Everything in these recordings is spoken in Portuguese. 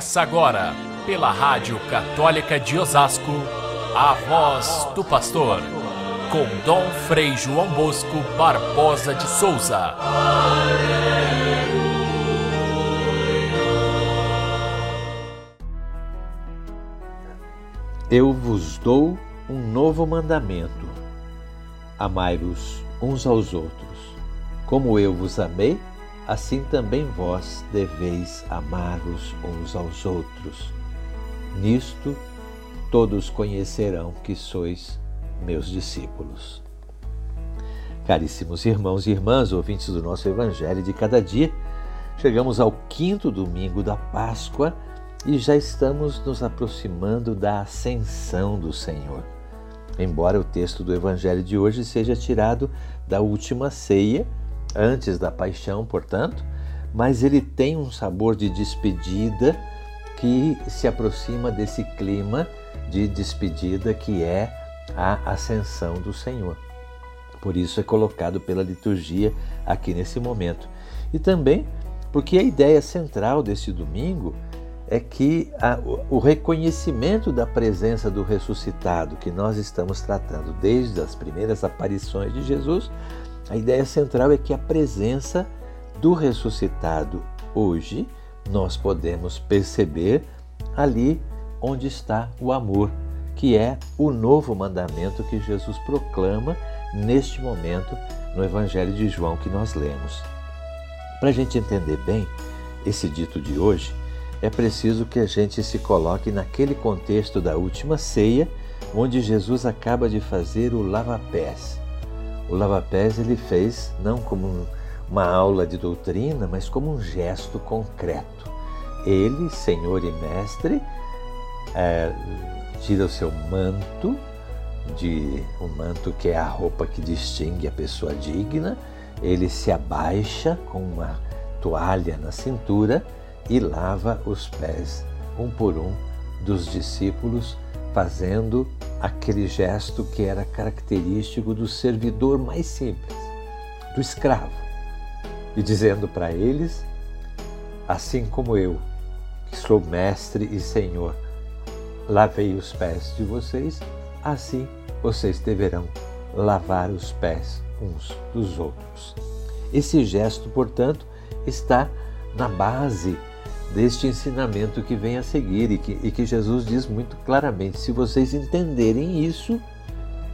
Começa agora, pela Rádio Católica de Osasco, a voz do pastor, com Dom Frei João Bosco Barbosa de Souza. Eu vos dou um novo mandamento: amai-vos uns aos outros. Como eu vos amei, assim também vós deveis amar-vos uns aos outros. Nisto todos conhecerão que sois meus discípulos. Caríssimos irmãos e irmãs, ouvintes do nosso Evangelho de cada dia, chegamos ao quinto domingo da Páscoa e já estamos nos aproximando da ascensão do Senhor. Embora o texto do Evangelho de hoje seja tirado da última ceia, antes da paixão, portanto, mas ele tem um sabor de despedida que se aproxima desse clima de despedida que é a ascensão do Senhor. Por isso é colocado pela liturgia aqui nesse momento. E também porque a ideia central desse domingo é que a, o reconhecimento da presença do ressuscitado que nós estamos tratando desde as primeiras aparições de Jesus a ideia central é que a presença do ressuscitado hoje nós podemos perceber ali onde está o amor, que é o novo mandamento que Jesus proclama neste momento no Evangelho de João que nós lemos. Para a gente entender bem esse dito de hoje, é preciso que a gente se coloque naquele contexto da última ceia, onde Jesus acaba de fazer o lava-pés o lava-pés ele fez não como uma aula de doutrina, mas como um gesto concreto. Ele, Senhor e Mestre, é, tira o seu manto, de um manto que é a roupa que distingue a pessoa digna, ele se abaixa com uma toalha na cintura e lava os pés um por um dos discípulos fazendo aquele gesto que era característico do servidor mais simples, do escravo, e dizendo para eles: Assim como eu, que sou mestre e senhor, lavei os pés de vocês, assim vocês deverão lavar os pés uns dos outros. Esse gesto, portanto, está na base deste ensinamento que vem a seguir e que, e que Jesus diz muito claramente: se vocês entenderem isso,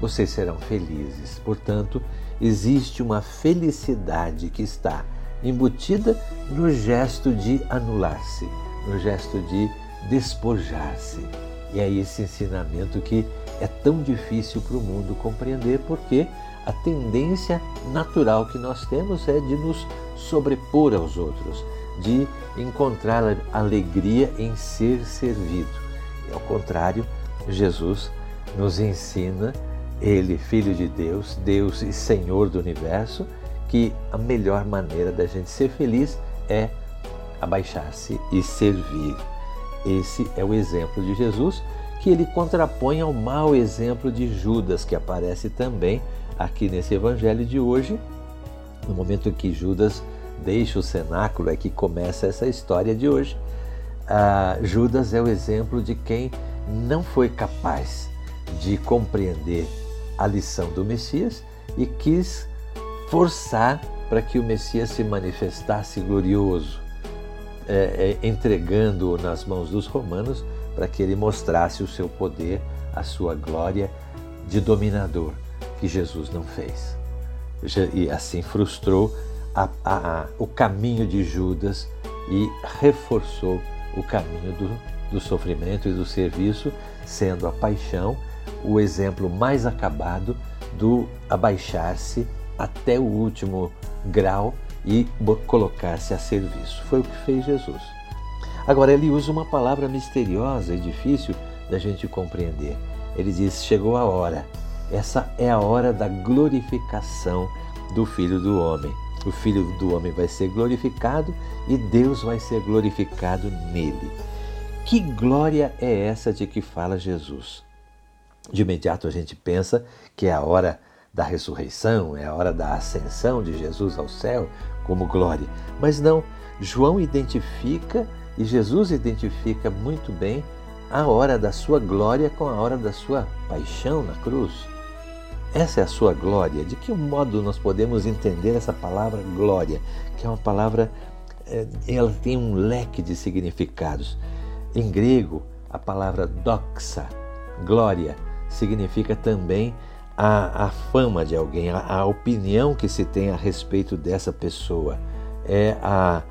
vocês serão felizes. Portanto, existe uma felicidade que está embutida no gesto de anular-se, no gesto de despojar-se. E é esse ensinamento que é tão difícil para o mundo compreender, porque a tendência natural que nós temos é de nos sobrepor aos outros, de encontrar alegria em ser servido. Ao contrário, Jesus nos ensina, Ele, Filho de Deus, Deus e Senhor do universo, que a melhor maneira da gente ser feliz é abaixar-se e servir. Esse é o exemplo de Jesus que ele contrapõe ao mau exemplo de Judas, que aparece também aqui nesse evangelho de hoje, no momento em que Judas deixa o cenáculo, é que começa essa história de hoje. Ah, Judas é o exemplo de quem não foi capaz de compreender a lição do Messias e quis forçar para que o Messias se manifestasse glorioso, é, é, entregando-o nas mãos dos romanos para que ele mostrasse o seu poder, a sua glória de dominador, que Jesus não fez. E assim frustrou a, a, o caminho de Judas e reforçou o caminho do, do sofrimento e do serviço, sendo a paixão o exemplo mais acabado do abaixar-se até o último grau e colocar-se a serviço. Foi o que fez Jesus. Agora, ele usa uma palavra misteriosa e difícil da gente compreender. Ele diz: chegou a hora. Essa é a hora da glorificação do Filho do Homem o Filho do Homem vai ser glorificado e Deus vai ser glorificado nele. Que glória é essa de que fala Jesus? De imediato a gente pensa que é a hora da ressurreição, é a hora da ascensão de Jesus ao céu como glória. Mas não, João identifica e Jesus identifica muito bem a hora da sua glória com a hora da sua paixão na cruz. Essa é a sua glória. De que modo nós podemos entender essa palavra glória, que é uma palavra, eh, ela tem um leque de significados. Em grego, a palavra doxa, glória, significa também a, a fama de alguém, a, a, opinião que se tem a respeito dessa pessoa. É a,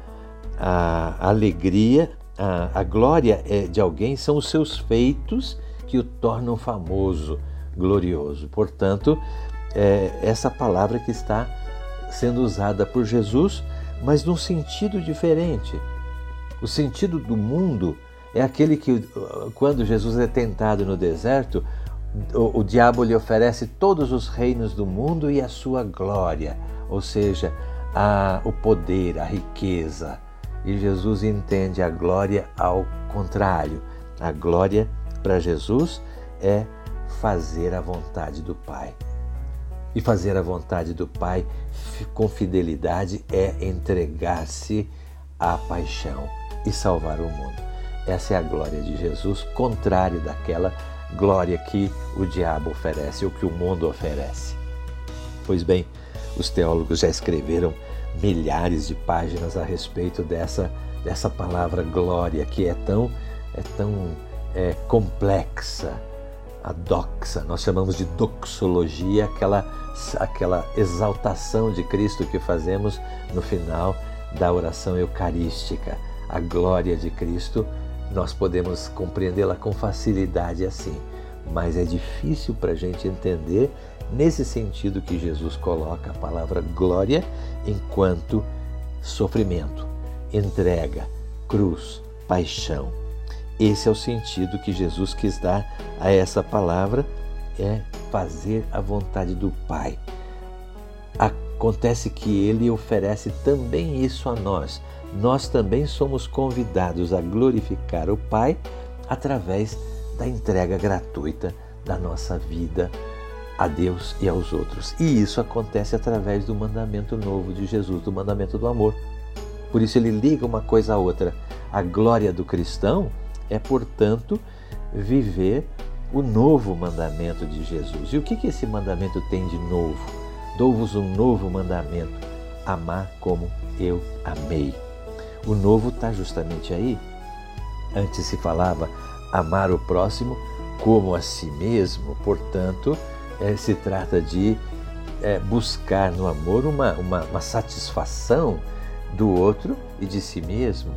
a alegria, a, glória é de alguém são os seus feitos que o tornam famoso, glorioso. Portanto, é essa palavra que está sendo usada por Jesus, mas num sentido diferente. O sentido do mundo é aquele que, quando Jesus é tentado no deserto, o, o, diabo lhe oferece todos os reinos do mundo e a sua glória, ou seja, a, o poder, a riqueza, e Jesus entende a glória ao contrário. A glória para Jesus é fazer a vontade do Pai. E fazer a vontade do Pai com fidelidade é entregar-se à paixão e salvar o mundo. Essa é a glória de Jesus, contrário daquela glória que o diabo oferece ou que o mundo oferece. Pois bem, os teólogos já escreveram milhares de páginas a respeito dessa, dessa palavra glória que é tão, é tão é, complexa. A doxa, nós chamamos de doxologia, aquela, aquela exaltação de Cristo que fazemos no final da oração eucarística. A glória de Cristo, nós podemos compreendê-la com facilidade assim, mas é difícil para a gente entender nesse sentido que Jesus coloca a palavra glória enquanto sofrimento, entrega, cruz, paixão. Esse é o sentido que Jesus quis dar a essa palavra, é fazer a vontade do Pai. Acontece que ele oferece também isso a nós. Nós também somos convidados a glorificar o Pai através da entrega gratuita da nossa vida a Deus e aos outros. E isso acontece através do mandamento novo de Jesus, do mandamento do amor. Por isso ele liga uma coisa à outra. A glória do cristão é, portanto, viver o novo mandamento de Jesus. E o que, que esse mandamento tem de novo? Dou-vos um novo mandamento: amar como eu amei. O novo está justamente aí. Antes se falava amar o próximo como a si mesmo, portanto, é, se trata de é, buscar no amor uma, uma, uma satisfação do outro e de si mesmo.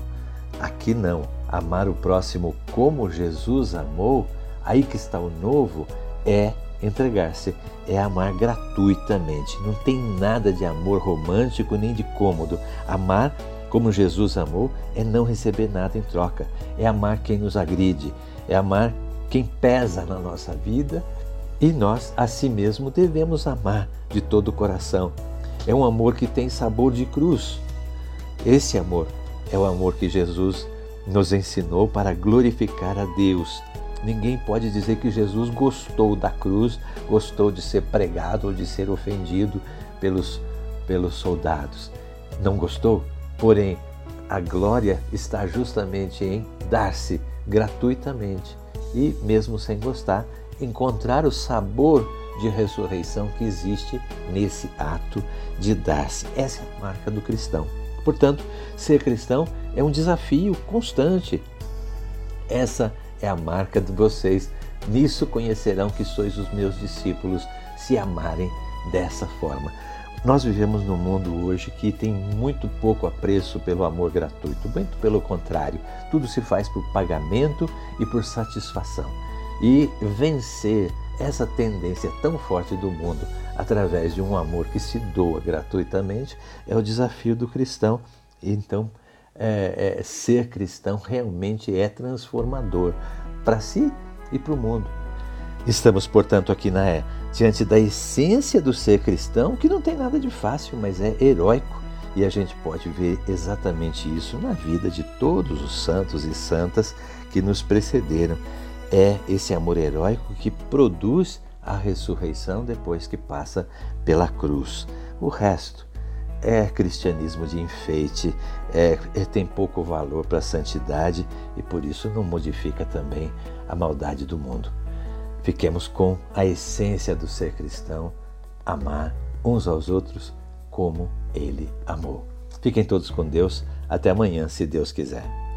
Aqui não. Amar o próximo como Jesus amou, aí que está o novo, é entregar-se, é amar gratuitamente. Não tem nada de amor romântico nem de cômodo. Amar como Jesus amou é não receber nada em troca, é amar quem nos agride, é amar quem pesa na nossa vida e nós, a si mesmo, devemos amar de todo o coração. É um amor que tem sabor de cruz. Esse amor é o amor que Jesus nos ensinou para glorificar a Deus. Ninguém pode dizer que Jesus gostou da cruz, gostou de ser pregado ou de ser ofendido pelos, pelos soldados. Não gostou? Porém, a glória está justamente em dar-se gratuitamente e, mesmo sem gostar, encontrar o sabor de ressurreição que existe nesse ato de dar-se. Essa é a marca do cristão. Portanto, ser cristão é um desafio constante. Essa é a marca de vocês. Nisso conhecerão que sois os meus discípulos, se amarem dessa forma. Nós vivemos num mundo hoje que tem muito pouco apreço pelo amor gratuito, muito pelo contrário, tudo se faz por pagamento e por satisfação e vencer essa tendência tão forte do mundo através de um amor que se doa gratuitamente é o desafio do cristão. Então, é, é, ser cristão realmente é transformador para si e para o mundo. Estamos, portanto, aqui na é, diante da essência do ser cristão, que não tem nada de fácil, mas é heróico. E a gente pode ver exatamente isso na vida de todos os santos e santas que nos precederam é esse amor heróico que produz a ressurreição depois que passa pela cruz. O resto é cristianismo de enfeite, é, é tem pouco valor para a santidade e por isso não modifica também a maldade do mundo. Fiquemos com a essência do ser cristão, amar uns aos outros como ele amou. Fiquem todos com Deus. Até amanhã, se Deus quiser.